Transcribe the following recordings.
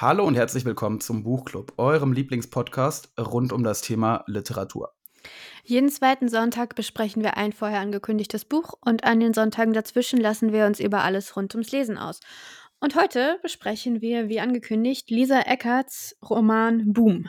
Hallo und herzlich willkommen zum Buchclub, eurem Lieblingspodcast rund um das Thema Literatur. Jeden zweiten Sonntag besprechen wir ein vorher angekündigtes Buch und an den Sonntagen dazwischen lassen wir uns über alles rund ums Lesen aus. Und heute besprechen wir, wie angekündigt, Lisa Eckerts Roman Boom.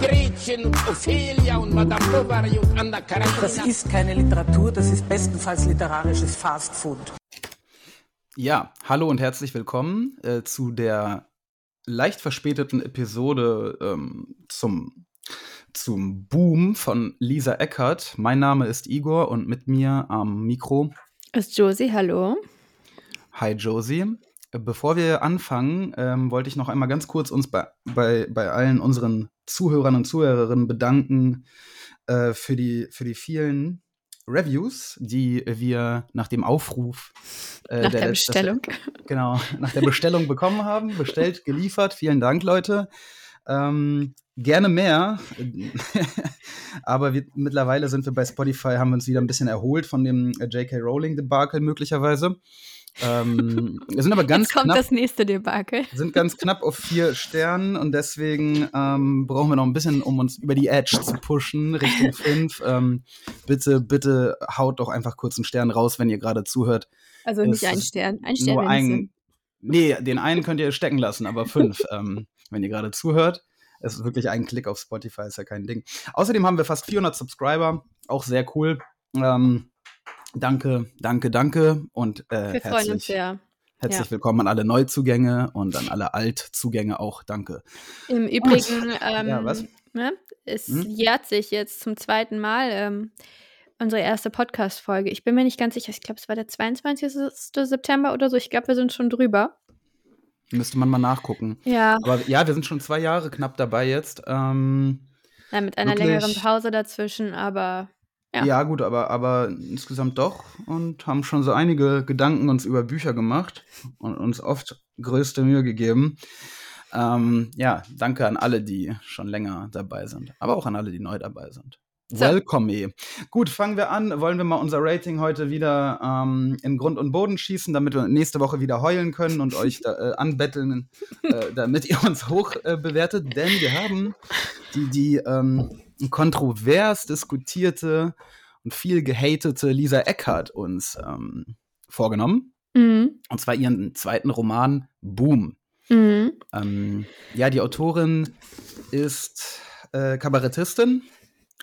Gretchen und Ophelia und Madame Bovary und Anna Karenina. Das ist keine Literatur, das ist bestenfalls literarisches Fastfood. Ja, hallo und herzlich willkommen äh, zu der leicht verspäteten Episode ähm, zum, zum Boom von Lisa Eckert. Mein Name ist Igor und mit mir am Mikro. Ist Josie, hallo. Hi Josie. Bevor wir anfangen, ähm, wollte ich noch einmal ganz kurz uns bei, bei, bei allen unseren Zuhörern und Zuhörerinnen bedanken äh, für, die, für die vielen Reviews, die wir nach dem Aufruf äh, Nach der letzten- Bestellung. genau, nach der Bestellung bekommen haben. Bestellt, geliefert. Vielen Dank, Leute. Ähm, gerne mehr. Aber wir, mittlerweile sind wir bei Spotify, haben wir uns wieder ein bisschen erholt von dem äh, J.K. Rowling-Debakel möglicherweise. Ähm, wir sind aber ganz Jetzt kommt knapp, das nächste Debakel. sind ganz knapp auf vier Sternen und deswegen ähm, brauchen wir noch ein bisschen, um uns über die Edge zu pushen, Richtung fünf. Ähm, bitte, bitte haut doch einfach kurz einen Stern raus, wenn ihr gerade zuhört. Also Es nicht ein ist Stern. Ein Stern Nur ein. Nee, den einen könnt ihr stecken lassen, aber fünf, ähm, wenn ihr gerade zuhört. Es ist wirklich ein Klick auf Spotify, ist ja kein Ding. Außerdem haben wir fast 400 Subscriber, auch sehr cool. Ähm, danke, danke, danke und äh, Wir freuen uns herzlich, sehr. herzlich ja. willkommen an alle Neuzugänge und an alle Altzugänge auch. Danke. Im Übrigen, ähm, Ja? Ne, es Hm? jährt sich jetzt zum zweiten Mal ähm, unsere erste Podcast-Folge. Ich bin mir nicht ganz sicher. Ich glaube, es war der 22. September oder so. Ich glaube, wir sind schon drüber. Müsste man mal nachgucken. Ja, Aber ja, wir sind schon zwei Jahre knapp dabei jetzt. Ähm, ja mit einer wirklich- längeren Pause dazwischen, aber Ja. Ja. gut, aber, aber insgesamt doch und haben schon so einige Gedanken uns über Bücher gemacht und uns oft größte Mühe gegeben. Ähm, ja, danke an alle, die schon länger dabei sind, aber auch an alle, die neu dabei sind. So. Welcome. Gut, fangen wir an. Wollen wir mal unser Rating heute wieder ähm, in Grund und Boden schießen, damit wir nächste Woche wieder heulen können und euch da, äh, anbetteln, äh, damit ihr uns hoch äh, bewertet. Denn wir haben die, die ähm, kontrovers diskutierte und viel gehatete Lisa Eckhardt uns ähm, vorgenommen. mhm. Und zwar ihren zweiten Roman Boom. Mhm. Ähm, ja, die Autorin ist äh, Kabarettistin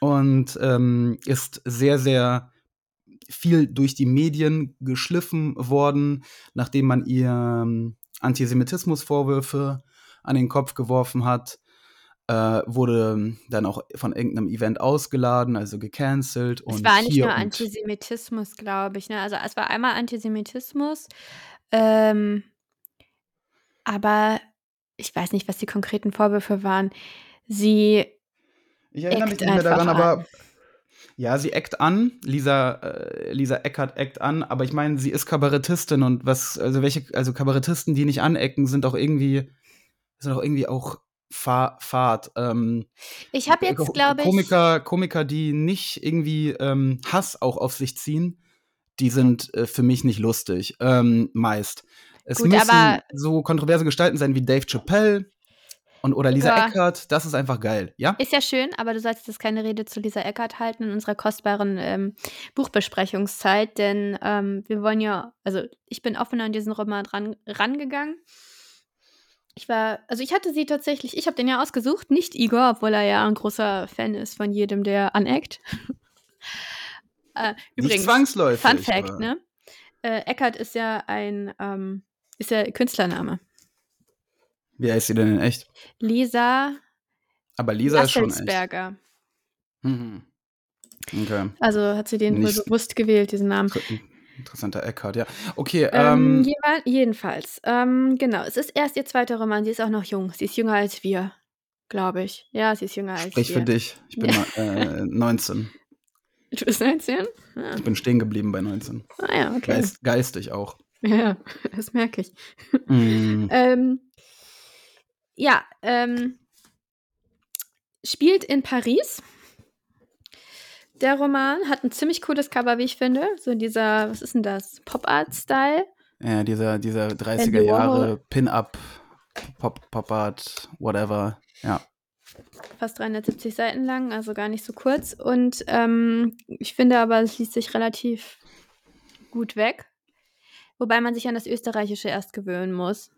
und ähm, ist sehr, sehr viel durch die Medien geschliffen worden, nachdem man ihr ähm, Antisemitismusvorwürfe an den Kopf geworfen hat. Äh, wurde dann auch von irgendeinem Event ausgeladen, also gecancelt. Es war nicht nur Antisemitismus, glaube ich. Ne? Also es war einmal Antisemitismus, ähm, aber ich weiß nicht, was die konkreten Vorwürfe waren. Sie, Ich erinnere mich nicht mehr daran, einfach aber ja, sie eckt an. Lisa, äh, Lisa Eckert eckt an, aber ich meine, sie ist Kabarettistin und was, also welche, also Kabarettisten, die nicht anecken, sind auch irgendwie, sind auch irgendwie auch fa fad. Ähm, ich habe jetzt, glaube ich, Komiker, Komiker, die nicht irgendwie ähm, Hass auch auf sich ziehen, die sind äh, für mich nicht lustig, ähm, meist. Es Gut, müssen so kontroverse Gestalten sein wie Dave Chappelle und, oder Lisa Ja. Eckert, das ist einfach geil, ja? ist ja schön, aber du sollst jetzt keine Rede zu Lisa Eckert halten in unserer kostbaren ähm, Buchbesprechungszeit, denn ähm, wir wollen ja, also ich bin offen an diesen Roman ran, rangegangen. Ich war, also ich hatte sie tatsächlich, ich habe den ja ausgesucht, nicht Igor, obwohl er ja ein großer Fan ist von jedem, der aneckt. äh, Nicht übrigens, zwangsläufig. Fun Fact, ne? Äh, Eckert ist ja ein, ähm, ist ja Künstlername. Wie heißt sie denn in echt? Lisa Aber Lisa ist schon echt. Mhm. Okay. Also hat sie den wohl Nicht- bewusst gewählt, diesen Namen. Inter- Interessanter Eckhart, ja. Okay, Ähm, ähm, jedenfalls, ähm, genau. Es ist erst ihr zweiter Roman. Sie ist auch noch jung. Sie ist jünger als wir. glaube ich. Ja, sie ist jünger als Sprich wir. für dich. Ich bin äh, 19. Du bist 19? Ja. Ich bin stehen geblieben bei 19. Ah ja, okay. Geist, geistig auch. Ja, das merke ich. Mm, Ähm, ja, ähm, spielt in Paris. Der Roman hat ein ziemlich cooles Cover, wie ich finde. So dieser, was ist denn das? Pop-Art-Style. ja, dieser, dieser 30er Andy Jahre. Pin-Up, Pop, Pop Art, whatever. Ja. Fast 370 Seiten lang, also gar nicht so kurz. Und ähm, ich finde aber, es liest sich relativ gut weg. Wobei man sich an das Österreichische erst gewöhnen muss.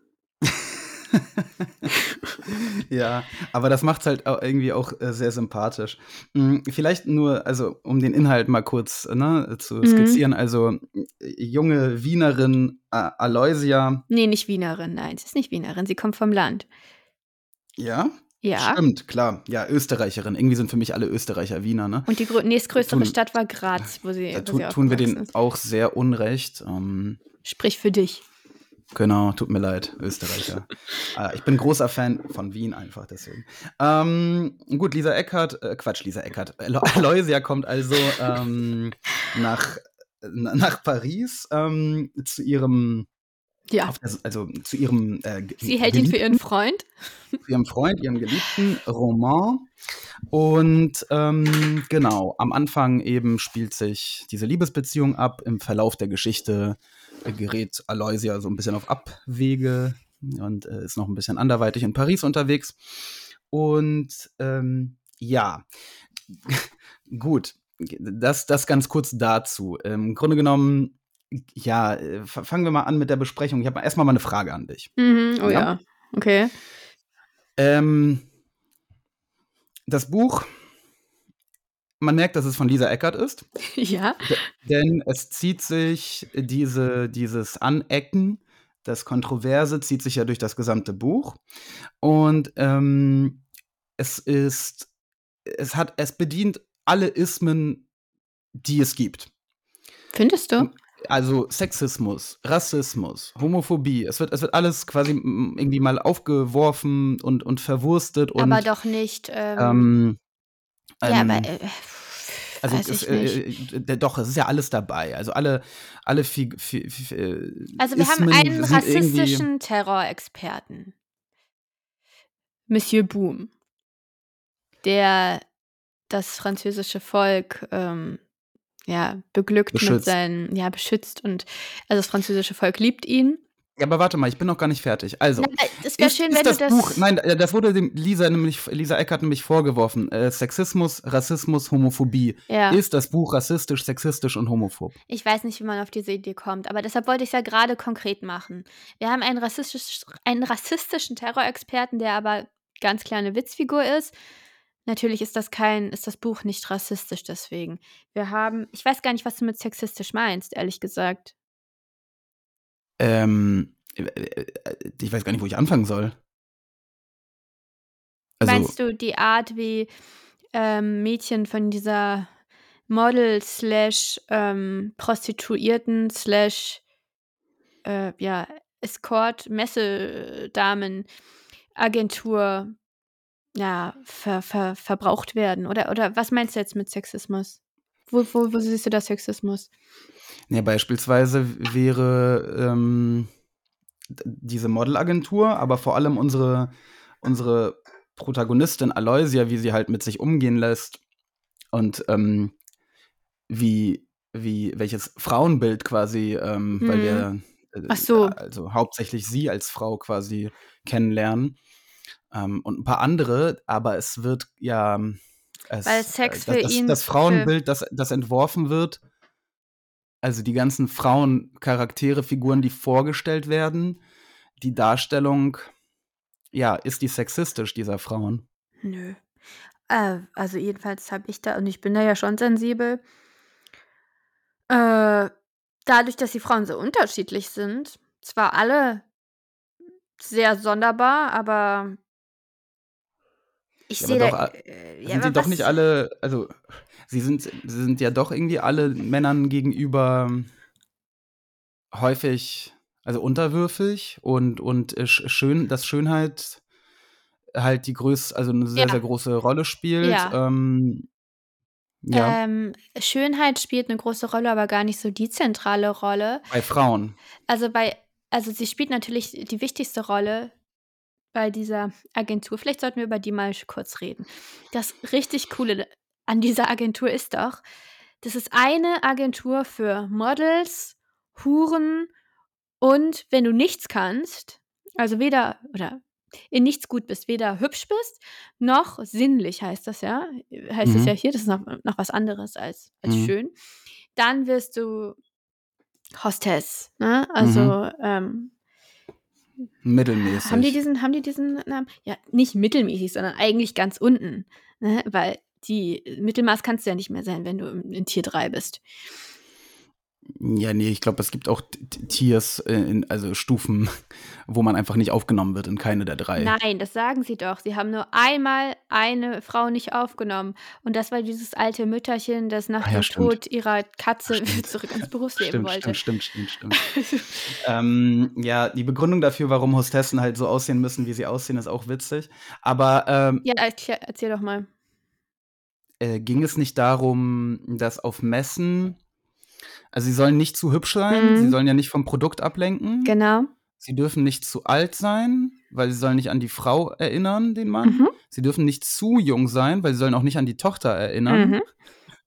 ja, aber das macht es halt auch irgendwie auch äh, sehr sympathisch. Mm, Vielleicht nur, also um den Inhalt mal kurz ne, zu Mhm. skizzieren. Also äh, junge Wienerin äh, Aloysia, Nee, nicht Wienerin, nein, sie ist nicht Wienerin, sie kommt vom Land. ja, Ja. stimmt, klar, ja, Österreicherin. Irgendwie sind für mich alle Österreicher Wiener, ne? Und die grö- nächstgrößere Tun- Stadt war Graz, wo sie, Da wo tu, sie tun wir denen ist. auch sehr unrecht. Ähm, Sprich für dich. Genau, tut mir leid, Österreicher. äh, ich bin großer Fan von Wien einfach deswegen. Ähm, gut, Lisa Eckert, äh, Quatsch, Lisa Eckert. Alo Aloysia kommt also ähm, nach, na- nach Paris ähm, zu ihrem, Ja. das, also zu ihrem, äh, Sie hält ihn für ihren Freund. für ihrem Freund, ihrem geliebten Roman. Und ähm, genau, am Anfang eben spielt sich diese Liebesbeziehung ab. Im Verlauf der Geschichte äh, gerät Aloysia so ein bisschen auf Abwege und äh, ist noch ein bisschen anderweitig in Paris unterwegs. Und ähm, ja, gut, das, das ganz kurz dazu. Im Grunde genommen, ja, fangen wir mal an mit der Besprechung. Ich habe erstmal mal eine Frage an dich. Mhm, oh Ja. ja. Okay. Ähm, das Buch, man merkt, dass es von Lisa Eckert ist, Ja. denn es zieht sich diese, dieses Anecken, das Kontroverse zieht sich ja durch das gesamte Buch. Und ähm, es ist, es hat, es bedient alle Ismen, die es gibt. Findest du? Also Sexismus, Rassismus, Homophobie, es wird, es wird alles quasi irgendwie mal aufgeworfen und, und verwurstet und aber doch nicht. Ähm, ähm, ja, ähm, aber. Äh, also weiß es, ich nicht. äh, äh, doch, es ist ja alles dabei. Also alle, alle Fig Fi Fi äh, Also wir haben Ismen einen sind irgendwie- rassistischen Terrorexperten. Monsieur Boom. Der das französische Volk ähm, ja, beglückt mit Beschützt. seinen, ja, beschützt und also das französische Volk liebt ihn. Ja, aber warte mal, ich bin noch gar nicht fertig. Also, Na, es wäre schön, wenn das du das. Buch, nein, äh, das wurde dem Lisa nämlich, Lisa Eckert nämlich vorgeworfen. Äh, Sexismus, Rassismus, Homophobie. ja. Ist das Buch rassistisch, sexistisch und homophob? Ich weiß nicht, wie man auf diese Idee kommt, aber deshalb wollte ich es ja gerade konkret machen. Wir haben einen, rassistisch, einen rassistischen Terrorexperten, der aber ganz klar eine Witzfigur ist. Natürlich ist das kein, ist das Buch nicht rassistisch deswegen. Wir haben, ich weiß gar nicht, was du mit sexistisch meinst, ehrlich gesagt. Ähm, äh, äh, ich weiß gar nicht, wo ich anfangen soll. Also, Meinst du die Art, wie ähm, Mädchen von dieser Model slash ähm, Prostituierten slash äh, ja, Escort Messedamen Agentur ja, ver, ver, verbraucht werden? Oder, oder was meinst du jetzt mit Sexismus? Wo, wo, wo siehst du da Sexismus? Ja, beispielsweise wäre ähm, diese Modelagentur, aber vor allem unsere, unsere Protagonistin Aloysia, wie sie halt mit sich umgehen lässt und ähm, wie, wie, welches Frauenbild quasi, ähm, weil Mhm. wir äh, so. also hauptsächlich sie als Frau quasi kennenlernen ähm, und ein paar andere, aber es wird ja es, Weil Sex äh, für das, ihn das Frauenbild, das, das entworfen wird, also die ganzen Frauencharaktere, Figuren, die vorgestellt werden, die Darstellung, ja, ist die sexistisch dieser Frauen. Nö. Äh, also jedenfalls habe ich da, und ich bin da ja schon sensibel, äh, dadurch, dass die Frauen so unterschiedlich sind, zwar alle sehr sonderbar, aber ich Ja, sehe da. doch, äh, Sind ja, doch nicht alle, also sie sind, sie sind ja doch irgendwie alle Männern gegenüber häufig, also unterwürfig und, und äh, sch- schön, das Schönheit halt die größte, also eine sehr, Ja. sehr große Rolle spielt. Ja. Ähm, ja, Ähm, Schönheit spielt eine große Rolle, aber gar nicht so die zentrale Rolle. bei Frauen. Also bei, also sie spielt natürlich die wichtigste Rolle bei dieser Agentur. Vielleicht sollten wir über die mal kurz reden. Das richtig Coole an dieser Agentur ist doch, das ist eine Agentur für Models, Huren und wenn du nichts kannst, also weder oder in nichts gut bist, weder hübsch bist, noch sinnlich heißt das ja, heißt es Mhm. ja hier, das ist noch, noch was anderes als, als Mhm. schön, dann wirst du Hostess, ne? Also ähm, Mittelmäßig. haben die diesen, haben die diesen Namen? Ja, nicht mittelmäßig, sondern eigentlich ganz unten. Ne? Weil die Mittelmaß kannst du ja nicht mehr sein, wenn du in, Tier 3 bist. Ja, nee, ich glaube, es gibt auch Tiers, äh, in, also Stufen, wo man einfach nicht aufgenommen wird in keine der drei. Nein, das sagen sie doch. Sie haben nur einmal eine Frau nicht aufgenommen. Und das war dieses alte Mütterchen, das nach Ah ja, dem stimmt. Tod ihrer Katze Stimmt. zurück ins Berufsleben Stimmt, wollte. stimmt, stimmt, stimmt, stimmt. ähm, ja, die Begründung dafür, warum Hostessen halt so aussehen müssen, wie sie aussehen, ist auch witzig. Aber ähm, ja, erklär, erzähl doch mal. äh, ging es nicht darum, dass auf Messen, also sie sollen nicht zu hübsch sein, Mhm. sie sollen ja nicht vom Produkt ablenken, Genau. sie dürfen nicht zu alt sein, weil sie sollen nicht an die Frau erinnern, den Mann. Mhm. Sie dürfen nicht zu jung sein, weil sie sollen auch nicht an die Tochter erinnern. Mhm.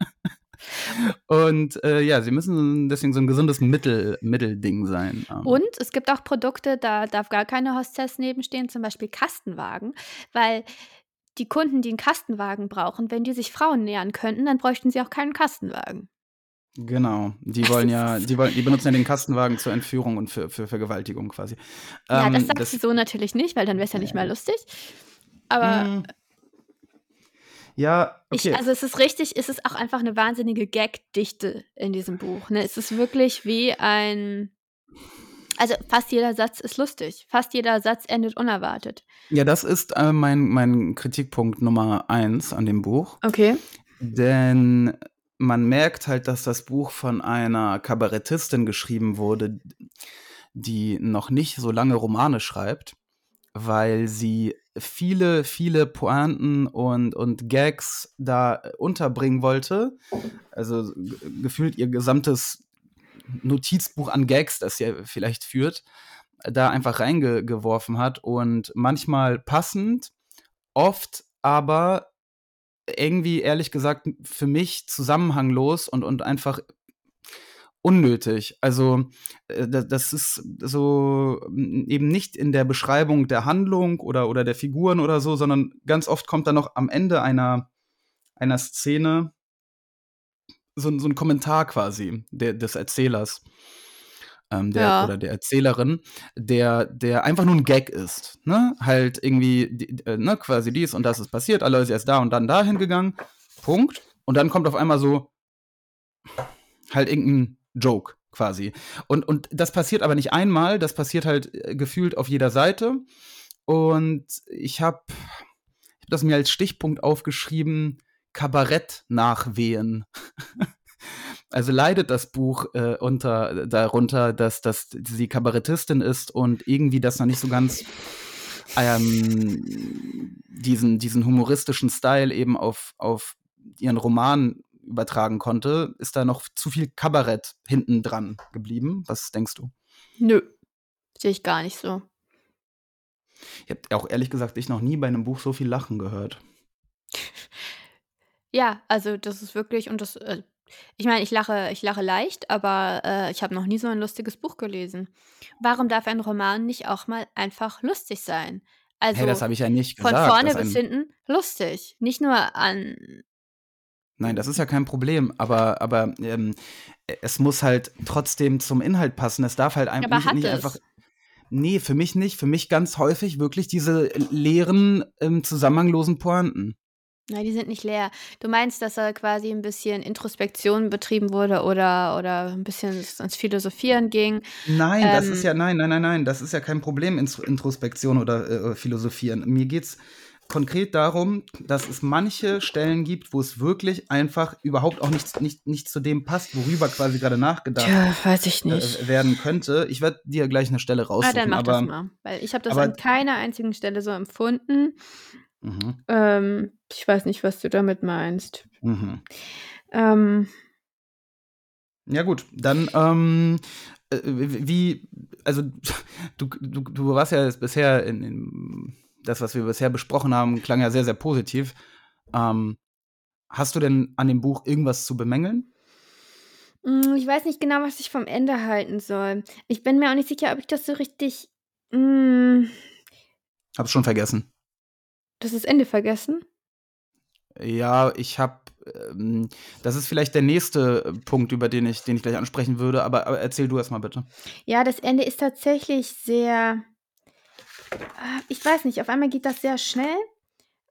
Und äh, ja, sie müssen deswegen so ein gesundes Mittel, Mittelding sein. Ähm, Und es gibt auch Produkte, da darf gar keine Hostess nebenstehen, zum Beispiel Kastenwagen, weil die Kunden, die einen Kastenwagen brauchen, wenn die sich Frauen nähern könnten, dann bräuchten sie auch keinen Kastenwagen. Genau, die wollen ja, die wollen, die benutzen ja den Kastenwagen zur Entführung und für, für Vergewaltigung quasi. ja, Ähm, das sagt sie so natürlich nicht, weil dann wäre es ja nicht mehr lustig. Aber Hm. Ja, okay. ich, also es ist richtig, es ist auch einfach eine wahnsinnige Gagdichte in diesem Buch. Ne? Es ist wirklich wie ein. Also fast jeder Satz ist lustig. Fast jeder Satz endet unerwartet. ja, das ist äh, mein, mein Kritikpunkt Nummer eins an dem Buch. Okay. Denn man merkt halt, dass das Buch von einer Kabarettistin geschrieben wurde, die noch nicht so lange Romane schreibt, weil sie viele, viele Pointen und, und Gags da unterbringen wollte. Also gefühlt ihr gesamtes Notizbuch an Gags, das sie vielleicht führt, da einfach reingeworfen hat und manchmal passend, oft aber irgendwie, ehrlich gesagt, für mich zusammenhanglos und, und einfach unnötig. Also, äh, da- das ist so mm, eben nicht in der Beschreibung der Handlung oder, oder der Figuren oder so, sondern ganz oft kommt da noch am Ende einer, einer Szene so, ein- so ein Kommentar quasi der, des Erzählers. Ähm, der, Ja. Oder der Erzählerin, der, der einfach nur ein Gag ist. Ne? Halt irgendwie, die, äh, ne, quasi dies und das ist passiert, Aloysia ist da und dann dahin gegangen. Punkt. Und dann kommt auf einmal so halt irgendein Joke quasi. Und, und das passiert aber nicht einmal, das passiert halt äh, gefühlt auf jeder Seite. Und ich habe hab das mir als Stichpunkt aufgeschrieben, Kabarett-Nachwehen. Also leidet das Buch äh, unter, darunter, dass, dass sie Kabarettistin ist und irgendwie das noch nicht so ganz ähm, diesen, diesen humoristischen Style eben auf, auf ihren Roman übertragen konnte, ist da noch zu viel Kabarett hinten dran geblieben. Was denkst du? Nö. Sehe ich gar nicht so. Ich habe auch ehrlich gesagt ich noch nie bei einem Buch so viel Lachen gehört. Ja, also das ist wirklich und das äh, ich meine, ich lache ich lache leicht, aber, äh, ich habe noch nie so ein lustiges Buch gelesen. Warum darf ein Roman nicht auch mal einfach lustig sein? Also, hey, das habe ich ja nicht von gesagt. vorne dass bis hinten lustig, nicht nur an nein, das ist ja kein Problem, aber, aber ähm, es muss halt trotzdem zum Inhalt passen. Es darf halt ein, aber nicht, nicht einfach. Nee, für mich nicht. Für mich ganz häufig wirklich diese leeren, ähm, zusammenhanglosen Pointen. Nein, die sind nicht leer. Du meinst, dass da quasi ein bisschen Introspektion betrieben wurde oder oder ein bisschen ins Philosophieren ging? Nein, das ist Ähm. ja, nein, nein, nein, nein, das ist ja kein Problem, Ins- Introspektion oder äh, Philosophieren. Mir geht's konkret darum, dass es manche Stellen gibt, wo es wirklich einfach überhaupt auch nicht, nicht, nicht zu dem passt, worüber quasi gerade nachgedacht Tja, weiß ich äh, nicht. werden könnte. Ich werde dir gleich eine Stelle Ah, raussuchen. dann mach aber, das mal. Weil ich habe das aber- an keiner einzigen Stelle so empfunden. Mhm, Ähm, ich weiß nicht, was du damit meinst. mhm. Ähm, Ja gut, dann ähm, äh, wie, also du, du, du warst ja bisher in, in das, was wir bisher besprochen haben, klang ja sehr, sehr positiv. Ähm, hast du denn an dem Buch irgendwas zu bemängeln? mm, ich weiß nicht genau, was ich vom Ende halten soll. Ich bin mir auch nicht sicher, ob ich das so richtig. Mm, Hab's schon vergessen. Das ist Ende vergessen. Ja, ich habe, ähm, das ist vielleicht der nächste Punkt, über den ich, den ich gleich ansprechen würde, aber, aber erzähl du erst mal bitte. Ja, das Ende ist tatsächlich sehr. Ah, Ich weiß nicht, auf einmal geht das sehr schnell.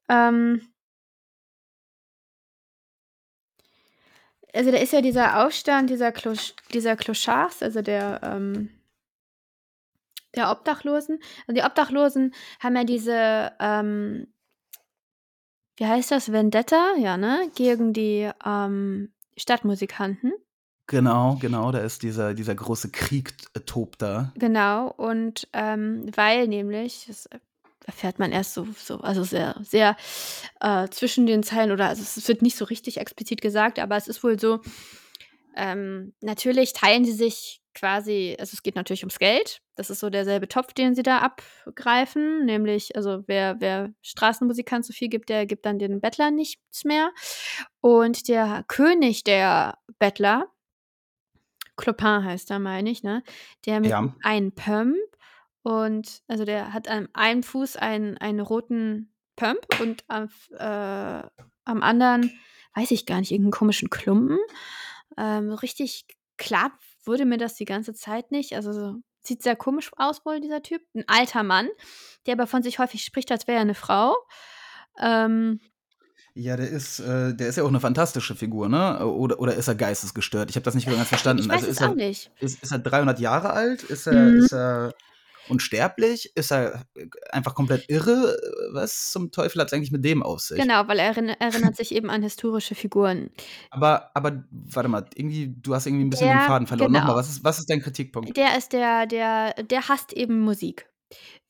Ähm, also da ist ja dieser Aufstand dieser, Klosch, dieser Clochards, also der, ähm, der Obdachlosen. Also die Obdachlosen haben ja diese, ähm, wie heißt das, Vendetta, ja, ne? Gegen die ähm, Stadtmusikanten. Genau, genau, da ist dieser, dieser große Krieg äh, tobt da. Genau, und ähm, weil nämlich, das erfährt man erst so, so also sehr, sehr äh, zwischen den Zeilen oder also es wird nicht so richtig explizit gesagt, aber es ist wohl so, ähm, natürlich teilen sie sich quasi, also es geht natürlich ums Geld. Das ist so derselbe Topf, den sie da abgreifen, nämlich, also wer, wer Straßenmusikant so viel gibt, der gibt dann den Bettlern nichts mehr. Und der König der Bettler, Clopin heißt er, meine ich, ne? Der mit Ja. einem Pump und also der hat am einen Fuß einen, einen roten Pump und am, äh, am anderen, weiß ich gar nicht, irgendeinen komischen Klumpen. Ähm, richtig klar wurde mir das die ganze Zeit nicht. Also so, sieht sehr komisch aus wohl, dieser Typ. Ein alter Mann, der aber von sich häufig spricht, als wäre er eine Frau. Ähm, Ja, der ist, äh, der ist ja auch eine fantastische Figur, ne? Oder, oder ist er geistesgestört? Ich habe das nicht ganz verstanden. ich weiß also es ist er, auch nicht. Ist, ist er 300 Jahre alt? Ist er, Mhm. ist er unsterblich? Ist er äh, einfach komplett irre? Was zum Teufel hat es eigentlich mit dem auf sich? Genau, weil er erinner- erinnert sich eben an historische Figuren. Aber, aber warte mal, irgendwie, du hast irgendwie ein bisschen den Der- Faden verloren. genau. Nochmal, was ist, was ist dein Kritikpunkt? Der ist der, der, der hasst eben Musik.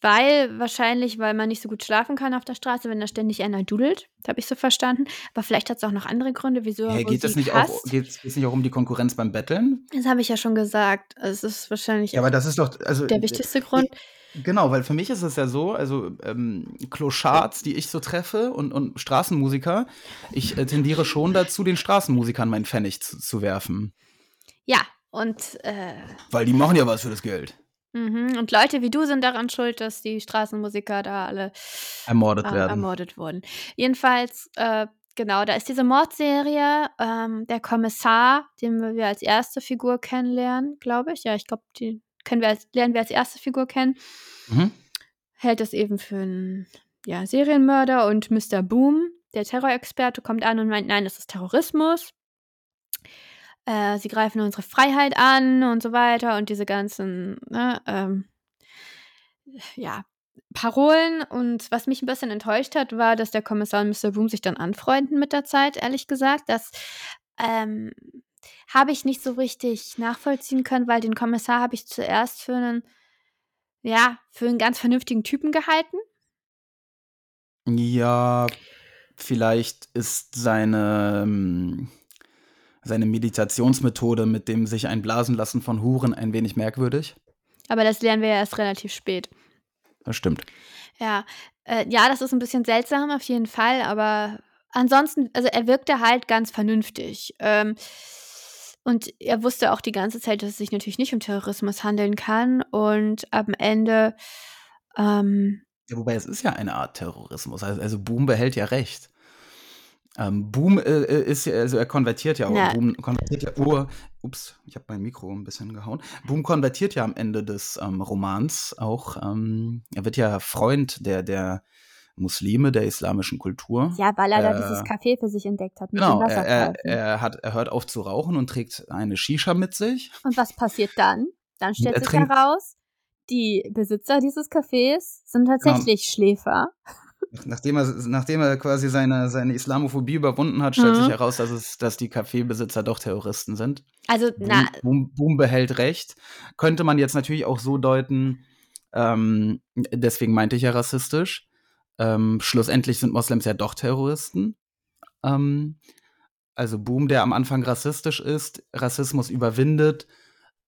Weil, wahrscheinlich, weil man nicht so gut schlafen kann auf der Straße, wenn da ständig einer dudelt. Das habe ich so verstanden. Aber vielleicht hat es auch noch andere Gründe, wieso er Hey, geht es nicht auch, geht's, geht's nicht auch um die Konkurrenz beim Betteln? Das habe ich ja schon gesagt. Es ist wahrscheinlich Ja, aber das ist doch, also der wichtigste Grund. Genau, weil für mich ist es ja so, also ähm, Clochards, die ich so treffe und, und Straßenmusiker, ich äh, tendiere schon dazu, den Straßenmusikern meinen Pfennig zu, zu werfen. Ja, und, äh, Weil die machen ja was für das Geld. Mhm. und Leute wie du sind daran schuld, dass die Straßenmusiker da alle Ermordet äh, werden. ermordet wurden. Jedenfalls, äh, genau, da ist diese Mordserie. Ähm, der Kommissar, den wir als erste Figur kennenlernen, glaube ich. Ja, ich glaube, die können wir als, lernen wir als erste Figur kennen. Mhm. Hält das eben für einen ja, Serienmörder und Mr. Boom, der Terrorexperte, kommt an und meint, nein, das ist Terrorismus. Äh, sie greifen unsere Freiheit an und so weiter und diese ganzen, ne, ähm, ja, Parolen. Und was mich ein bisschen enttäuscht hat, war, dass der Kommissar und Mr. Boom sich dann anfreunden mit der Zeit, ehrlich gesagt. Das ähm, habe ich nicht so richtig nachvollziehen können, weil den Kommissar habe ich zuerst für einen, ja, für einen ganz vernünftigen Typen gehalten. Ja, vielleicht ist seine, ähm, seine Meditationsmethode mit dem sich einblasen lassen von Huren ein wenig merkwürdig. Aber das lernen wir ja erst relativ spät. Das stimmt. Ja, äh, ja, das ist ein bisschen seltsam auf jeden Fall, aber ansonsten, also er wirkte halt ganz vernünftig. Ähm, und er wusste auch die ganze Zeit, dass es sich natürlich nicht um Terrorismus handeln kann. Und am Ende, ähm, Ja, wobei es ist ja eine Art Terrorismus. Also, also Boom behält ja recht. Ähm, Boom äh, ist ja, also er konvertiert ja auch. Ja. Boom konvertiert ja. Oh, ups, ich habe mein Mikro ein bisschen gehauen. Boom konvertiert ja am Ende des ähm, Romans auch. Ähm, er wird ja Freund der, der Muslime, der islamischen Kultur. ja, weil er da Äh, dieses Café für sich entdeckt hat mit Genau, dem er, er, hat, er hört auf zu rauchen und trägt eine Shisha mit sich. Und was passiert dann? Dann stellt sich heraus, die Besitzer dieses Cafés sind tatsächlich Schläfer. Nachdem er, nachdem er quasi seine, seine Islamophobie überwunden hat, stellt Mhm. sich heraus, dass, es, dass die Kaffeebesitzer doch Terroristen sind. Also, na, Boom, Boom, behält recht. Könnte man jetzt natürlich auch so deuten, ähm, deswegen meinte ich ja rassistisch. Ähm, schlussendlich sind Moslems ja doch Terroristen. Ähm, also Boom, der am Anfang rassistisch ist, Rassismus überwindet,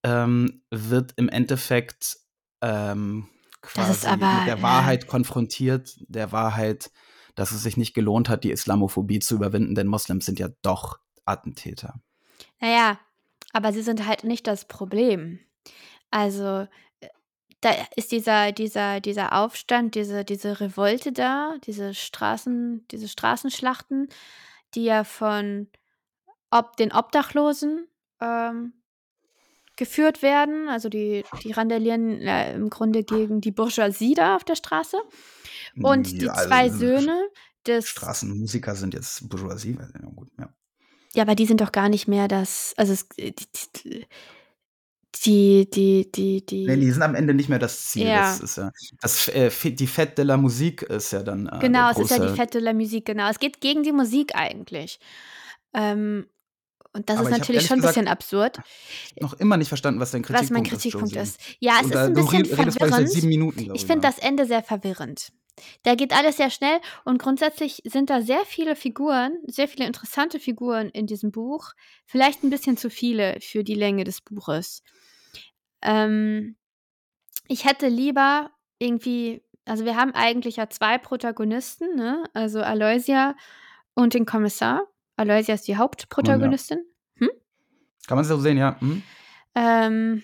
ähm, wird im Endeffekt ähm, quasi ist aber, mit der äh, Wahrheit konfrontiert, der Wahrheit, dass es sich nicht gelohnt hat, die Islamophobie zu überwinden, denn Moslems sind ja doch Attentäter. naja, aber sie sind halt nicht das Problem. Also, äh, da ist dieser, dieser, dieser Aufstand, diese, diese Revolte da, diese Straßen, diese Straßenschlachten, die ja von ob den Obdachlosen ähm, geführt werden. Also die, die randalieren äh, im Grunde gegen die Bourgeoisie da auf der Straße. Und die Ja, also, zwei äh, Söhne des. Straßenmusiker sind jetzt Bourgeoisie, weil- ja, gut, ja. Ja, aber die sind doch gar nicht mehr das. Also es, die, die, die, die, die. Nee, die sind am Ende nicht mehr das Ziel. Ja. Das ist ja, das, äh, die Fête de la Musique ist ja dann. Äh, Genau, es ist ja die Fette la Musik, genau. Es geht gegen die Musik eigentlich. Ähm, und das Aber ist natürlich schon ein bisschen absurd, noch immer nicht verstanden, was dein Kritikpunkt was mein ist. Kritikpunkt Josie. ist. Ja, es Und ist ein bisschen verwirrend. Minuten. Ich finde das Ende sehr verwirrend. Da geht alles sehr schnell und grundsätzlich sind da sehr viele Figuren, sehr viele interessante Figuren in diesem Buch. Vielleicht ein bisschen zu viele für die Länge des Buches. Ähm, ich hätte lieber irgendwie, also wir haben eigentlich ja zwei Protagonisten, ne? Also Aloysia und den Kommissar. Aloysia ist die Hauptprotagonistin. Kann man so sehen, ja. Hm? Ähm,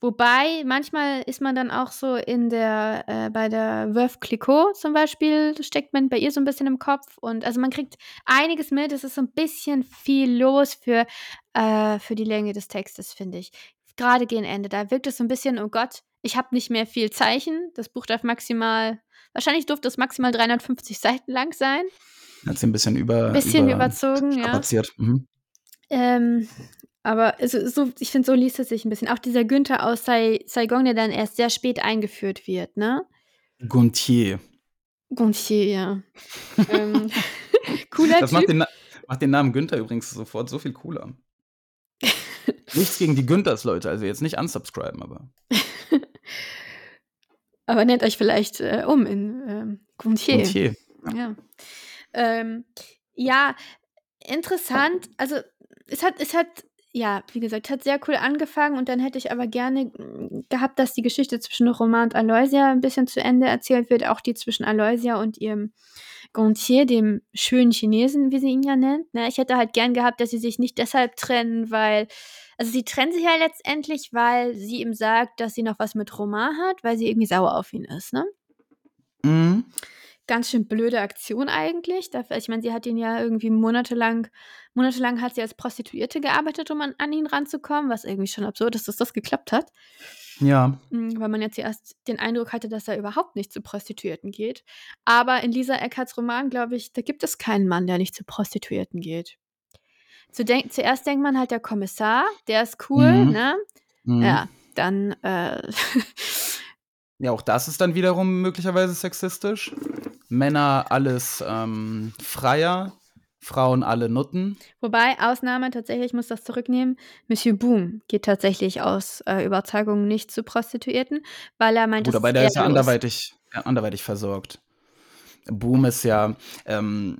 wobei, manchmal ist man dann auch so in der, äh, bei der Veuve Clicquot zum Beispiel, steckt man bei ihr so ein bisschen im Kopf und also man kriegt einiges mit, es ist so ein bisschen viel los für, äh, für die Länge des Textes, finde ich. Gerade gegen Ende, da wirkt es so ein bisschen, oh Gott, ich habe nicht mehr viel Zeichen, das Buch darf maximal, wahrscheinlich durfte es maximal 350 Seiten lang sein, Hat sie ein bisschen über. bisschen über überzogen, ja. Mhm. Ähm, aber also, so, ich finde, so liest es sich ein bisschen. Auch dieser Günther aus Sai Saigon, der dann erst sehr spät eingeführt wird, ne? Gontier. Gontier, ja. ähm, cooler Das macht Typ. den, Na- macht den Namen Günther übrigens sofort so viel cooler. Nichts gegen die Günthers, Leute. Also jetzt nicht unsubscriben, aber. Aber nennt euch vielleicht äh, um in ähm, Gontier. Gontier. Ja. Ähm, ja, interessant. Also, es hat, es hat, ja, wie gesagt, hat sehr cool angefangen und dann hätte ich aber gerne mm, gehabt, dass die Geschichte zwischen Roman und Aloysia ein bisschen zu Ende erzählt wird. Auch die zwischen Aloysia und ihrem Gontier, dem schönen Chinesen, wie sie ihn ja nennt. Ne? Ich hätte halt gern gehabt, dass sie sich nicht deshalb trennen, weil. Also sie trennen sich ja letztendlich, weil sie ihm sagt, dass sie noch was mit Roman hat, weil sie irgendwie sauer auf ihn ist, ne? Mhm. Ganz schön blöde Aktion eigentlich. Dafür, ich meine, sie hat ihn ja irgendwie monatelang, monatelang hat sie als Prostituierte gearbeitet, um an, an ihn ranzukommen, was irgendwie schon absurd ist, dass das geklappt hat. Ja. Mm, Weil man jetzt zuerst den Eindruck hatte, dass er überhaupt nicht zu Prostituierten geht. Aber in Lisa Eckarts Roman, glaube ich, da gibt es keinen Mann, der nicht zu Prostituierten geht. Zu denk zuerst denkt man halt, der Kommissar, der ist cool, Mhm. ne? Mhm. Ja, dann, äh, Ja, auch das ist dann wiederum möglicherweise sexistisch. Männer alles ähm, freier, Frauen alle Nutten. Wobei, Ausnahme, tatsächlich, ich muss das zurücknehmen, Monsieur Boom geht tatsächlich aus äh, Überzeugung nicht zu Prostituierten, weil er meint, Gut, aber der ist ja anderweitig, ja, anderweitig versorgt. Boom ist ja, ähm,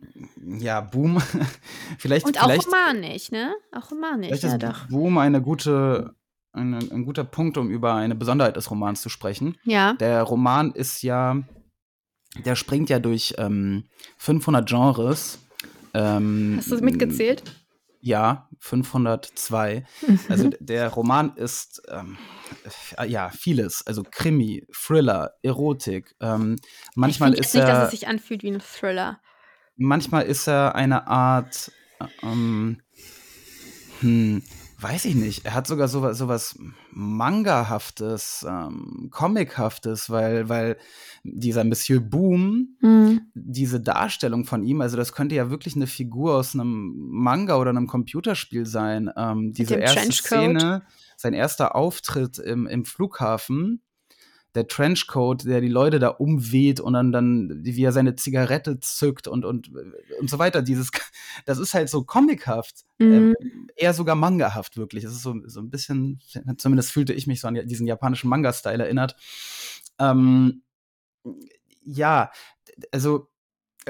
ja, Boom. vielleicht, Und auch vielleicht, romanisch, ne? Auch romanisch, ja doch. Boom eine gute, ein, ein guter Punkt, um über eine Besonderheit des Romans zu sprechen. Ja, Der Roman ist ja, der springt ja durch ähm, 500 Genres. Ähm, hast du es mitgezählt? Ja, 502. Also der Roman ist ähm, äh, ja vieles, also Krimi, Thriller, Erotik. Ähm, manchmal ich ist jetzt nicht, dass er, es sich anfühlt wie ein Thriller. manchmal ist er eine Art, äh, ähm, hm, weiß ich nicht. Er hat sogar sowas, sowas Manga-haftes, ähm, Comic-haftes, weil, weil dieser Monsieur Boom Hm. diese Darstellung von ihm, also das könnte ja wirklich eine Figur aus einem Manga oder einem Computerspiel sein. Ähm, diese erste. Szene, sein erster Auftritt im, im Flughafen, der Trenchcoat, der die Leute da umweht und dann, dann wie er seine Zigarette zückt und, und, und so weiter. Dieses, das ist halt so comichaft, Mhm. äh, eher sogar mangahaft wirklich. Es ist so, so ein bisschen, zumindest fühlte ich mich so an diesen japanischen Manga-Style erinnert. Ähm, ja, also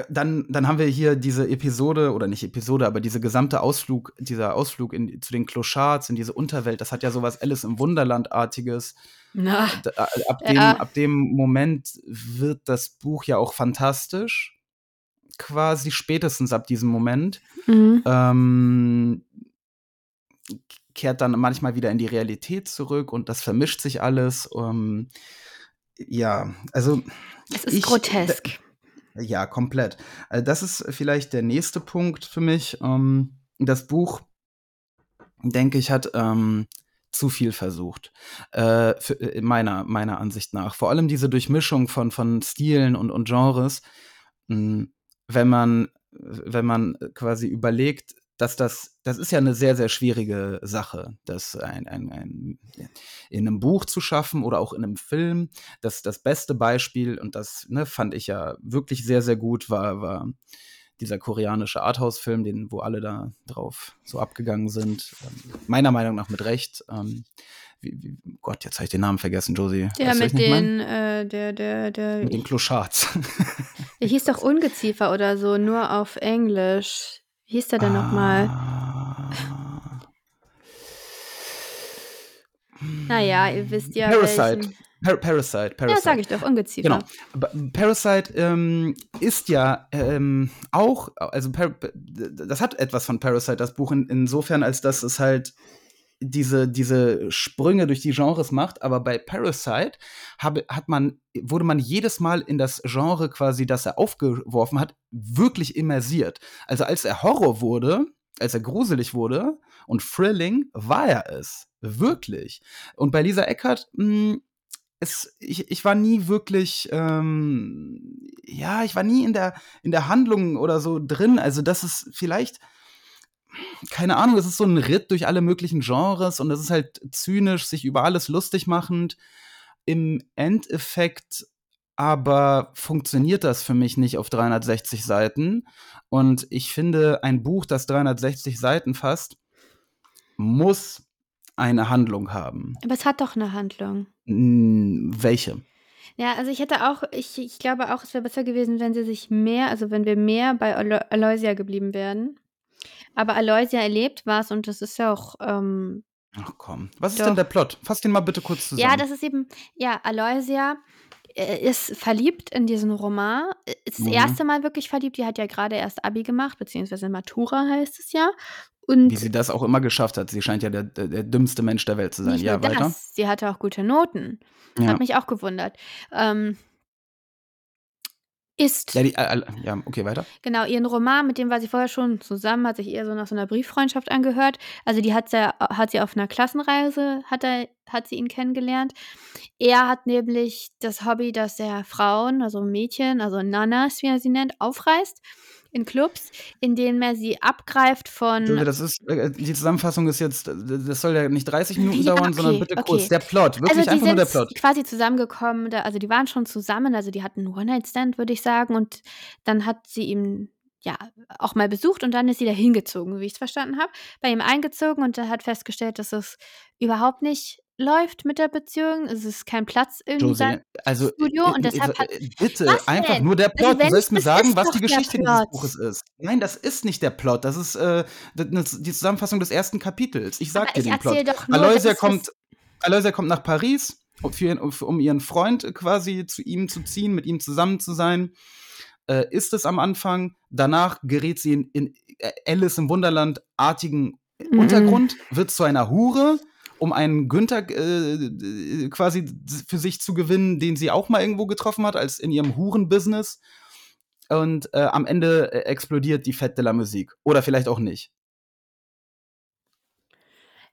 dann, dann haben wir hier diese Episode, oder nicht Episode, aber diese gesamte Ausflug, dieser Ausflug in, zu den Clochards, in diese Unterwelt, das hat ja sowas Alice im Wunderland-artiges. Ab dem, Ja. ab dem Moment wird das Buch ja auch fantastisch. Quasi spätestens ab diesem Moment. mhm. Ähm, kehrt dann manchmal wieder in die Realität zurück und das vermischt sich alles. Ähm, ja, also es ist ich- grotesk. Ja, komplett. Also das ist vielleicht der nächste Punkt für mich. Ähm, das Buch, denke ich, hat ähm, zu viel versucht. Äh, für, äh, meiner, meiner Ansicht nach. Vor allem diese Durchmischung von, von Stilen und, und Genres. Mh, wenn man, wenn man quasi überlegt, dass das, das ist ja eine sehr, sehr schwierige Sache, das ein, ein, ein, in einem Buch zu schaffen oder auch in einem Film. Das, das beste Beispiel, und das ne, fand ich ja wirklich sehr, sehr gut, war, war dieser koreanische Arthouse-Film, den, wo alle da drauf so abgegangen sind. Ähm, meiner Meinung nach mit Recht. Ähm, wie, wie, Gott, jetzt habe ich den Namen vergessen, Josie. Der Weißt mit den, äh, der, der, der, Mit den Clochards. der hieß doch Ungeziefer oder so, nur auf Englisch. Wie hieß der denn nochmal? Ah. Naja, ihr wisst ja. Parasite. Par Parasite. Parasite. Ja, sag ich doch, Ungeziefer. Genau. Aber Parasite ähm, ist ja ähm, auch, also Par das hat etwas von Parasite, das Buch, in, insofern, als dass es halt diese, diese Sprünge durch die Genres macht, aber bei Parasite habe, hat man, wurde man jedes Mal in das Genre quasi, das er aufgeworfen hat, wirklich immersiert. Also als er Horror wurde, als er gruselig wurde und thrilling, war er es. Wirklich. Und bei Lisa Eckert, mh, es, ich, ich war nie wirklich, ähm, ja, ich war nie in der, in der Handlung oder so drin. Also, das ist vielleicht, keine Ahnung, es ist so ein Ritt durch alle möglichen Genres und es ist halt zynisch, sich über alles lustig machend. Im Endeffekt aber funktioniert das für mich nicht auf 360 Seiten. Und ich finde, ein Buch, das 360 Seiten fasst, muss eine Handlung haben. Aber es hat doch eine Handlung. Welche? Ja, also ich hätte auch, ich, ich glaube auch, es wäre besser gewesen, wenn sie sich mehr, also wenn wir mehr bei Alo Aloysia geblieben wären. Aber Aloysia erlebt was und das ist ja auch, ähm, Ach komm. Was ist Doch. denn der Plot? Fass den mal bitte kurz zusammen. ja, das ist eben, ja, Aloysia äh, ist verliebt in diesen Roman. Äh, Ist das Mhm. erste Mal wirklich verliebt. Die hat ja gerade erst Abi gemacht, beziehungsweise Matura heißt es ja. Und Wie sie das auch immer geschafft hat. Sie scheint ja der, der, der dümmste Mensch der Welt zu sein. Ja, weiter. das, sie hatte auch gute Noten. Ja. Hat mich auch gewundert. Ähm, ist Ja, die, äh, äh, ja, okay, weiter. Genau, ihren Roman, mit dem war sie vorher schon zusammen, hat sich eher so nach so einer Brieffreundschaft angehört. Also die hat sie, hat sie auf einer Klassenreise, hat, er, hat sie ihn kennengelernt. Er hat nämlich das Hobby, dass er Frauen, also Mädchen, also Nanas, wie er sie nennt, aufreißt in Clubs, in denen er sie abgreift von... Julia, das ist, äh, die Zusammenfassung ist jetzt, äh, das soll ja nicht 30 Minuten Ja, dauern, sondern okay, bitte okay. kurz. Der Plot, wirklich also die einfach nur der sind Plot. quasi zusammengekommen, also die waren schon zusammen, also die hatten einen One-Night-Stand, würde ich sagen, und dann hat sie ihn ja auch mal besucht und dann ist sie da hingezogen, wie ich es verstanden habe, bei ihm eingezogen und er hat festgestellt, dass es überhaupt nicht läuft mit der Beziehung, es ist kein Platz in Josie, seinem also Studio äh, und äh, deshalb hat- äh, bitte Was einfach denn? nur der Also Plot. du sollst mir sagen, was die Geschichte dieses Buches ist. Nein, das ist nicht der Plot. Das ist äh, die Zusammenfassung des ersten Kapitels. Ich sag Aber dir ich den Plot. doch nur, Aloysia kommt, Aloysia kommt nach Paris, um, ihren- um ihren Freund quasi zu ihm zu ziehen, mit ihm zusammen zu sein. Äh, ist es am Anfang. Danach gerät sie in, in Alice im Wunderland-artigen Mhm. Untergrund, wird zu einer Hure, um einen Günther äh, quasi für sich zu gewinnen, den sie auch mal irgendwo getroffen hat, als in ihrem Hurenbusiness. Und äh, am Ende äh, explodiert die Fête de la Musique. Oder vielleicht auch nicht.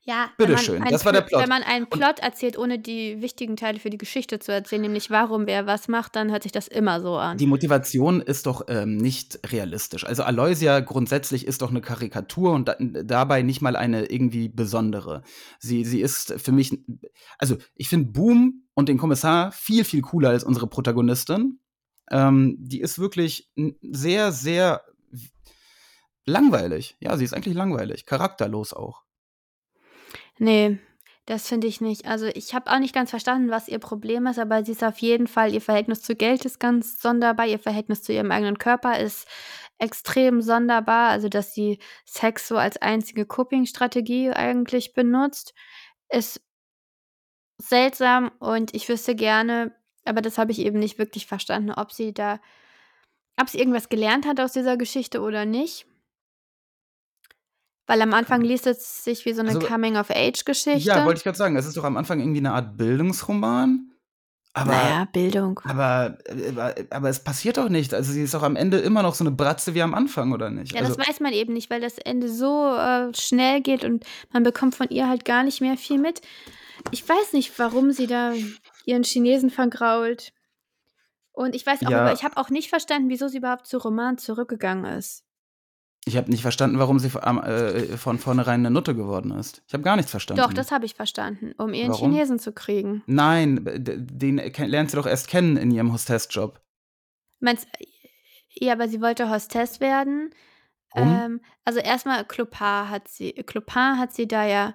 Ja, wenn man Bitteschön, einen das war der Pl Plot. wenn man einen Plot erzählt, ohne die wichtigen Teile für die Geschichte zu erzählen, nämlich warum wer was macht, dann hört sich das immer so an. die Motivation ist doch ähm, nicht realistisch. Also Aloysia grundsätzlich ist doch eine Karikatur und da, dabei nicht mal eine irgendwie besondere. Sie, sie ist für mich, also ich finde Boom und den Kommissar viel, viel cooler als unsere Protagonistin. Ähm, die ist wirklich sehr, sehr langweilig. Ja, sie ist eigentlich langweilig, charakterlos auch. Nee, das finde ich nicht. Also, ich habe auch nicht ganz verstanden, was ihr Problem ist, aber sie ist auf jeden Fall ihr Verhältnis zu Geld ist ganz sonderbar. Ihr Verhältnis zu ihrem eigenen Körper ist extrem sonderbar. Also, dass sie Sex so als einzige Coping-Strategie eigentlich benutzt, ist seltsam und ich wüsste gerne, aber das habe ich eben nicht wirklich verstanden, ob sie da ob sie irgendwas gelernt hat aus dieser Geschichte oder nicht. Weil am Anfang liest es sich wie so 'ne Also Coming-of-Age-Geschichte. Ja, wollte ich gerade sagen, es ist doch am Anfang irgendwie eine Art Bildungsroman. Aber, Na ja, Bildung. aber, aber, aber es passiert doch nicht. Also sie ist doch am Ende immer noch so eine Bratze wie am Anfang, oder nicht? Ja, also, das weiß man eben nicht, weil das Ende so äh, schnell geht und man bekommt von ihr halt gar nicht mehr viel mit. Ich weiß nicht, warum sie da ihren Chinesen vergrault. Und ich weiß auch, Ja. ich habe auch nicht verstanden, wieso sie überhaupt zu Roman zurückgegangen ist. Ich habe nicht verstanden, warum sie von, äh, von vornherein eine Nutte geworden ist. Ich habe gar nichts verstanden. Doch, das habe ich verstanden, um ihren Warum? Chinesen zu kriegen. Nein, den lernt sie doch erst kennen in ihrem Hostessjob. Meinst ja, aber sie wollte Hostess werden. Warum? Ähm, also erstmal Clopin hat sie, Clopin hat sie da ja,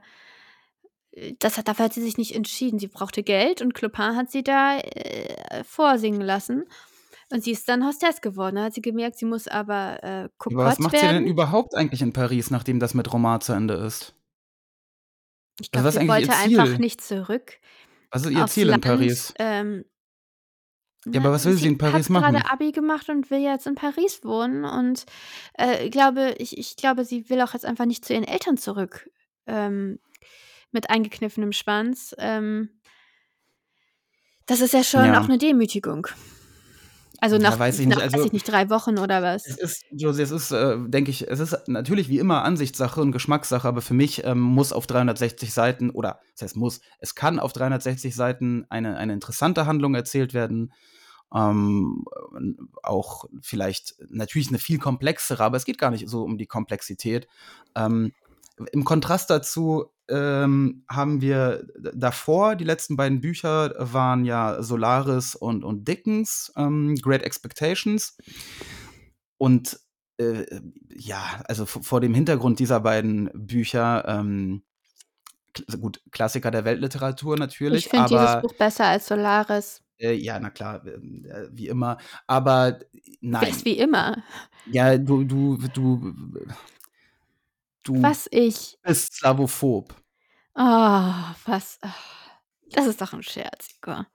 das hat, dafür hat sie sich nicht entschieden. Sie brauchte Geld und Clopin hat sie da äh, vorsingen lassen. Und sie ist dann Hostess geworden. Da hat sie gemerkt, sie muss aber äh, Aber Kokott was macht sie denn werden. überhaupt eigentlich in Paris, nachdem das mit Roman zu Ende ist? ich also glaube, ist sie wollte einfach nicht zurück Was ist ihr Ziel in Land. Paris? Ähm, Ja, aber was will sie in Paris hat machen? gerade Abi gemacht und will jetzt in Paris wohnen. Und äh, ich glaube, ich, ich glaube, sie will auch jetzt einfach nicht zu ihren Eltern zurück. Ähm, mit eingekniffenem Schwanz. Ähm, das ist ja schon Ja. auch eine Demütigung. Also nach, weiß ich nach nicht, weiß also- ich nicht, drei Wochen oder was? Es ist, Josie, es ist, äh, denke ich, es ist natürlich wie immer Ansichtssache und Geschmackssache, aber für mich ähm, muss auf 360 Seiten, oder das heißt muss, es kann auf 360 Seiten eine, eine interessante Handlung erzählt werden. Ähm, auch vielleicht natürlich eine viel komplexere, aber es geht gar nicht so um die Komplexität. Ähm, Im Kontrast dazu ähm, haben wir davor, die letzten beiden Bücher waren ja Solaris und, und Dickens, ähm, Great Expectations. Und äh, ja, also vor dem Hintergrund dieser beiden Bücher, ähm, gut, Klassiker der Weltliteratur natürlich, Ich finde dieses Buch besser als Solaris. äh, ja, na klar, äh, wie immer. Aber nein, wie immer. ja, du, du, du, du Was ich. bist Slavophob. Oh, was. ah, Das ist doch ein Scherz, Igor.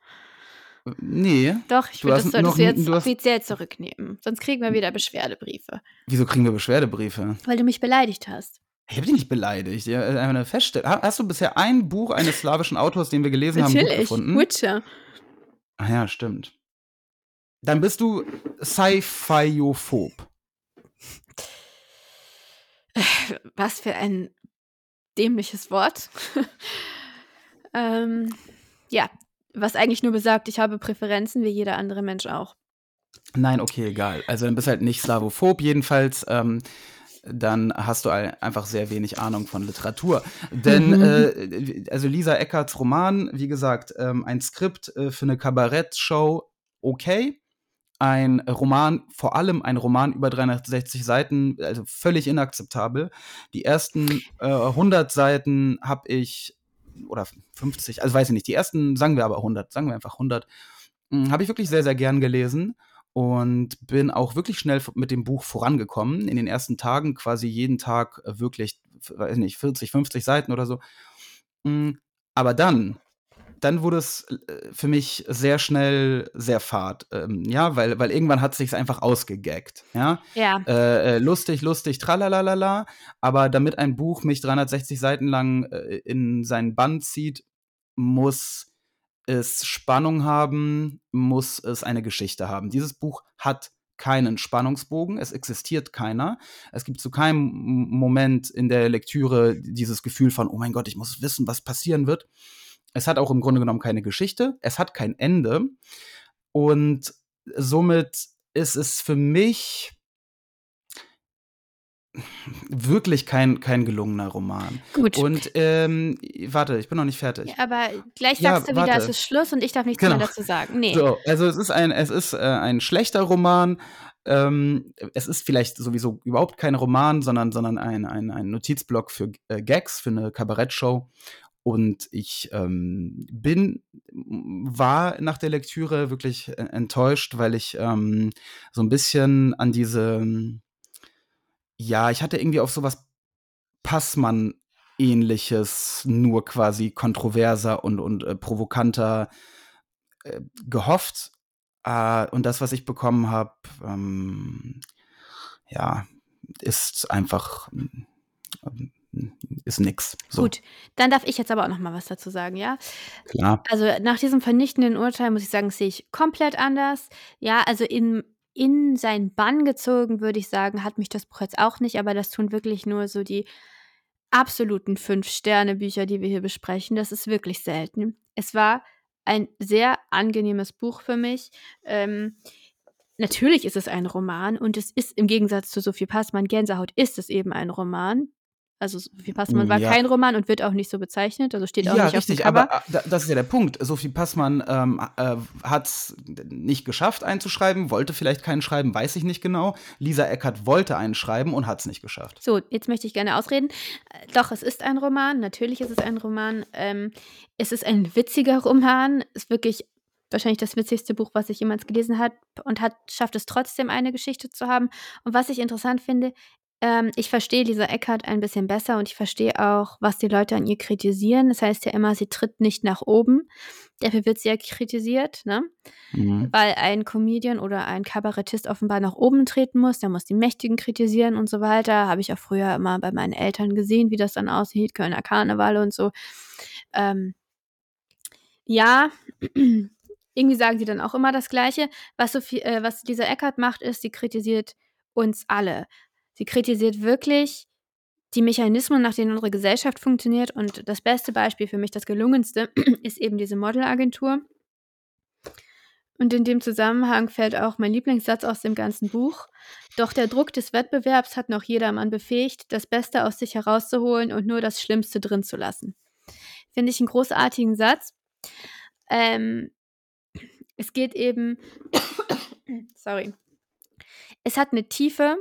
Nee, Doch, ich hast das solltest noch du jetzt du hast- offiziell zurücknehmen. Sonst kriegen wir wieder Beschwerdebriefe. wieso kriegen wir Beschwerdebriefe? Weil du mich beleidigt hast. Ich habe dich nicht beleidigt. Ja, einfach eine Feststellung. Ha- Hast du bisher ein Buch eines slawischen Autors, den wir gelesen haben, gut Natürlich. gefunden? Witcher. Ah ja, stimmt. Dann bist du Sci-Fi-ophob. Was für ein dämliches Wort. ähm, ja, was eigentlich nur besagt, ich habe Präferenzen wie jeder andere Mensch auch. Nein, okay, egal. Also dann bist du halt nicht Slavophob. Jedenfalls, ähm, dann hast du ein- einfach sehr wenig Ahnung von Literatur. Denn, Mhm. äh, also Lisa Eckerts Roman, wie gesagt, ähm, ein Skript äh, für eine Kabarettshow, okay. Ein Roman, vor allem ein Roman über 360 Seiten, also völlig inakzeptabel. Die ersten äh, 100 Seiten habe ich, oder 50, also weiß ich nicht, die ersten, sagen wir aber 100, sagen wir einfach 100, hm, habe ich wirklich sehr, sehr gern gelesen und bin auch wirklich schnell mit dem Buch vorangekommen. In den ersten Tagen quasi jeden Tag wirklich, weiß nicht, 40, 50 Seiten oder so. Mm, Aber dann, dann wurde es äh, für mich sehr schnell sehr fad. Ähm, ja, weil, weil irgendwann hat es sich einfach ausgegaggt. Ja, Ja, äh, äh, lustig, lustig, tralalala. Aber damit ein Buch mich 360 Seiten lang äh, in seinen Band zieht, muss es Spannung haben, muss es eine Geschichte haben. Dieses Buch hat keinen Spannungsbogen, es existiert keiner. Es gibt zu keinem Moment in der Lektüre dieses Gefühl von, oh mein Gott, ich muss wissen, was passieren wird. Es hat auch im Grunde genommen keine Geschichte, es hat kein Ende. Und somit ist es für mich wirklich kein, kein gelungener Roman. Gut. Und ähm, warte, ich bin noch nicht fertig. Ja, aber gleich Ja, sagst du wieder, warte. es ist Schluss und ich darf nichts Genau. mehr dazu sagen. Nee. So, also es ist ein, es ist äh, ein schlechter Roman. Ähm, es ist vielleicht sowieso überhaupt kein Roman, sondern, sondern ein, ein, ein Notizblock für äh, Gags, für eine Kabarettshow. Und ich ähm, bin, war nach der Lektüre wirklich äh, enttäuscht, weil ich ähm, so ein bisschen an diese, ja, ich hatte irgendwie auf sowas Passmann-ähnliches, nur quasi kontroverser und, und äh, provokanter äh, gehofft. Äh, und das, was ich bekommen habe, ähm, ja, ist einfach ähm, ist nix. So, Gut, dann darf ich jetzt aber auch noch mal was dazu sagen, ja? klar. Also, nach diesem vernichtenden Urteil muss ich sagen, sehe ich komplett anders. Ja, also in in seinen Bann gezogen, würde ich sagen, hat mich das Buch jetzt auch nicht, aber das tun wirklich nur so die absoluten 5-Sterne-Bücher, die wir hier besprechen. Das ist wirklich selten. Es war ein sehr angenehmes Buch für mich. Ähm, natürlich ist es ein Roman und es ist im Gegensatz zu Sophie Passmann Gänsehaut ist es eben ein Roman. Also Sophie Passmann war Ja. kein Roman und wird auch nicht so bezeichnet, also steht auch Ja, nicht richtig, auf dem Cover. aber äh, da- das ist ja der Punkt. Sophie Passmann ähm, äh, hat es nicht geschafft einzuschreiben, wollte vielleicht keinen schreiben, weiß ich nicht genau. Lisa Eckert wollte einen schreiben und hat es nicht geschafft. So, jetzt möchte ich gerne ausreden. Äh, Doch, es ist ein Roman. Natürlich ist es ein Roman. Ähm, es ist ein witziger Roman. Ist wirklich wahrscheinlich das witzigste Buch, was ich jemals gelesen habe und hat, schafft es trotzdem, eine Geschichte zu haben. Und was ich interessant finde, ähm, ich verstehe Lisa Eckert ein bisschen besser und ich verstehe auch, was die Leute an ihr kritisieren. Das heißt ja immer, sie tritt nicht nach oben. Dafür wird sie ja kritisiert, ne? Mhm. weil ein Comedian oder ein Kabarettist offenbar nach oben treten muss, der muss die Mächtigen kritisieren und so weiter. Habe ich auch früher immer bei meinen Eltern gesehen, wie das dann aussieht, Kölner Karneval und so. Ähm, ja, irgendwie sagen sie dann auch immer das Gleiche. Was, Sophie, äh, was Lisa Eckert macht, ist, sie kritisiert uns alle. Sie kritisiert wirklich die Mechanismen, nach denen unsere Gesellschaft funktioniert. Und das beste Beispiel für mich, das gelungenste, ist eben diese Modelagentur. Und in dem Zusammenhang fällt auch mein Lieblingssatz aus dem ganzen Buch. Doch der Druck des Wettbewerbs hat noch jedermann befähigt, das Beste aus sich herauszuholen und nur das Schlimmste drin zu lassen. Finde ich einen großartigen Satz. Ähm, es geht eben, sorry, es hat eine Tiefe.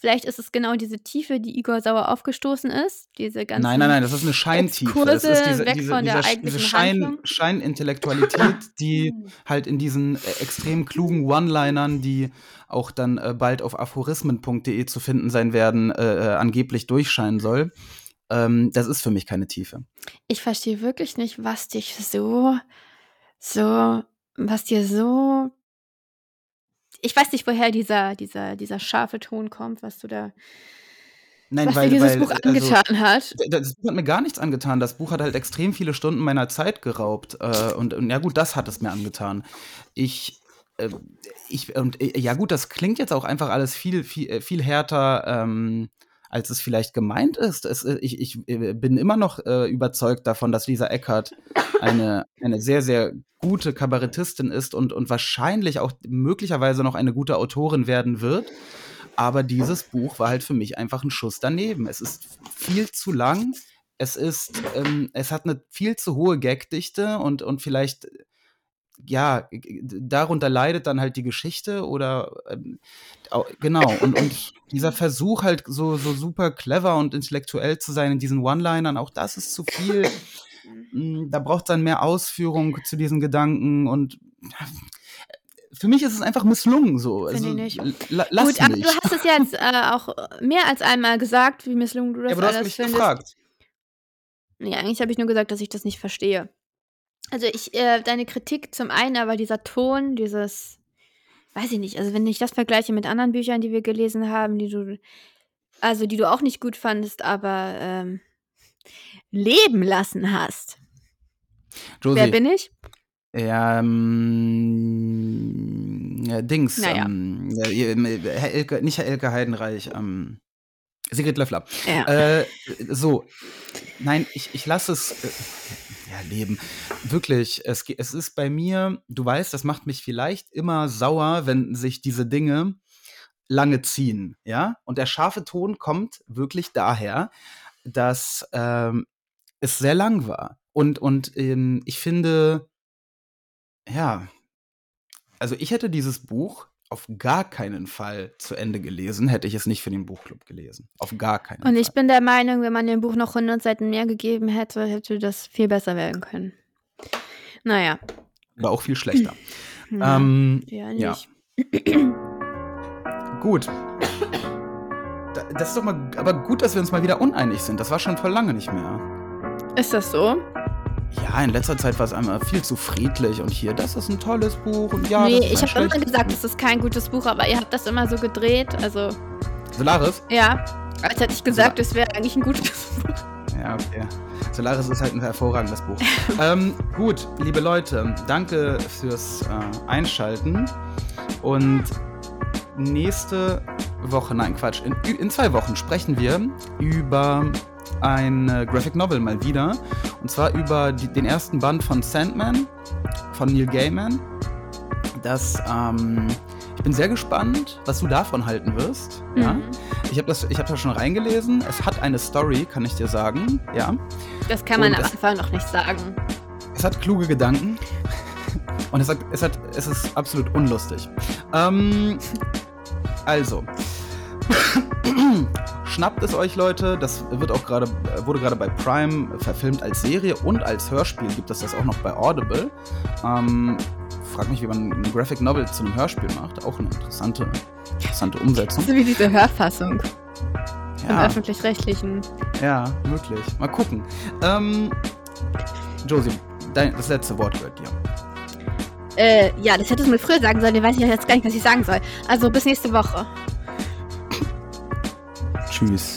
Vielleicht ist es genau diese Tiefe, die Igor Sauer aufgestoßen ist. Diese ganzen Nein, nein, nein, das ist eine Scheintiefe. Es ist Exkurse diese, weg diese, von der dieser, diese eigentlichen Schein. Scheinintellektualität, die halt in diesen äh, extrem klugen One-Linern, die auch dann äh, bald auf aphorismen.de zu finden sein werden, äh, äh, angeblich durchscheinen soll. Ähm, das ist für mich keine Tiefe. Ich verstehe wirklich nicht, was dich so, so, was dir so. Ich weiß nicht, woher dieser, dieser, dieser scharfe Ton kommt, was du da, Nein, was weil, dir dieses weil Buch also, angetan hat. D- Das Buch hat mir gar nichts angetan. Das Buch hat halt extrem viele Stunden meiner Zeit geraubt. Äh, und, und ja gut, das hat es mir angetan. Ich, äh, ich und äh, ja gut, das klingt jetzt auch einfach alles viel, viel, äh, viel härter, ähm, als es vielleicht gemeint ist. Es, äh, ich, ich äh, bin immer noch äh, überzeugt davon, dass Lisa Eckert eine, eine sehr, sehr gute Kabarettistin ist und, und wahrscheinlich auch möglicherweise noch eine gute Autorin werden wird. Aber dieses Buch war halt für mich einfach ein Schuss daneben. Es ist viel zu lang. Es ist, ähm, es hat eine viel zu hohe Gagdichte und, und vielleicht, ja, darunter leidet dann halt die Geschichte oder ähm, au- genau. Und, und dieser Versuch halt so, so super clever und intellektuell zu sein in diesen One-Linern, auch das ist zu viel. Mm, Da braucht es dann mehr Ausführung zu diesen Gedanken und für mich ist es einfach misslungen so. Finde Also, ich nicht. la- lass Gut, aber du hast es jetzt äh, auch mehr als einmal gesagt, wie misslungen du das ja, aber du hast mich findest. gefragt. Nee, eigentlich habe ich nur gesagt, dass ich das nicht verstehe. Also ich, äh, deine Kritik zum einen, aber dieser Ton, dieses, weiß ich nicht, also wenn ich das vergleiche mit anderen Büchern, die wir gelesen haben, die du, also die du auch nicht gut fandest, aber ähm, leben lassen hast. Josie, Wer bin ich? Ja, ähm, ja, Dings, Naja. ähm, ja, ihr- Herr Elke, nicht Herr Elke Heidenreich, ähm, Sigrid Löffler. Ja. Äh, so, nein, ich, ich lasse es äh, ja, leben. Wirklich, es, es ist bei mir, du weißt, das macht mich vielleicht immer sauer, wenn sich diese Dinge lange ziehen, ja? Und der scharfe Ton kommt wirklich daher, dass ähm, es sehr lang war. Und, und ähm, ich finde, ja, also ich hätte dieses Buch auf gar keinen Fall zu Ende gelesen, hätte ich es nicht für den Buchclub gelesen. Auf gar keinen Und ich Fall. bin der Meinung, wenn man dem Buch noch 100 Seiten mehr gegeben hätte, hätte das viel besser werden können. Naja. Oder auch viel schlechter. Ja, ähm, ja, ja. nicht. gut. Da- Das ist doch mal, aber gut, dass wir uns mal wieder uneinig sind. Das war schon vor lange nicht mehr. Ist das so? Ja, in letzter Zeit war es einmal viel zu friedlich und hier, das ist ein tolles Buch und ja, nee, ich habe immer gesagt, es ist kein gutes Buch, aber ihr habt das immer so gedreht. Also. Solaris? ja. Als hätte ich gesagt, es wäre eigentlich ein gutes Buch. Ja, okay. Solaris ist halt ein hervorragendes Buch. ähm, gut, liebe Leute, danke fürs äh, Einschalten. Und nächste Woche, nein, Quatsch, in, in zwei Wochen sprechen wir über ein äh, Graphic Novel mal wieder. Und zwar über die, den ersten Band von Sandman von Neil Gaiman. Das, ähm, ich bin sehr gespannt, was du davon halten wirst. Ja? Mhm. Ich habe das, ich hab das schon reingelesen. Es hat eine Story, kann ich dir sagen. Ja. Das kann man Und am Anfang noch nicht sagen. Es hat kluge Gedanken. Und es, hat, es, hat, es ist absolut unlustig. Ähm, also. Schnappt es euch, Leute. Das wird auch gerade, wurde gerade bei Prime verfilmt als Serie und als Hörspiel gibt es das auch noch bei Audible. Ähm, frag mich, wie man ein Graphic Novel zu einem Hörspiel macht. Auch eine interessante, interessante Umsetzung. So wie diese Hörfassung im Ja, öffentlich-rechtlichen. ja, möglich. Mal gucken. Ähm, Josie, dein, das letzte Wort gehört dir. Äh, ja, das hättest du mir früher sagen sollen. Ich weiß ich jetzt gar nicht, was ich sagen soll. Also bis nächste Woche. Tschüss.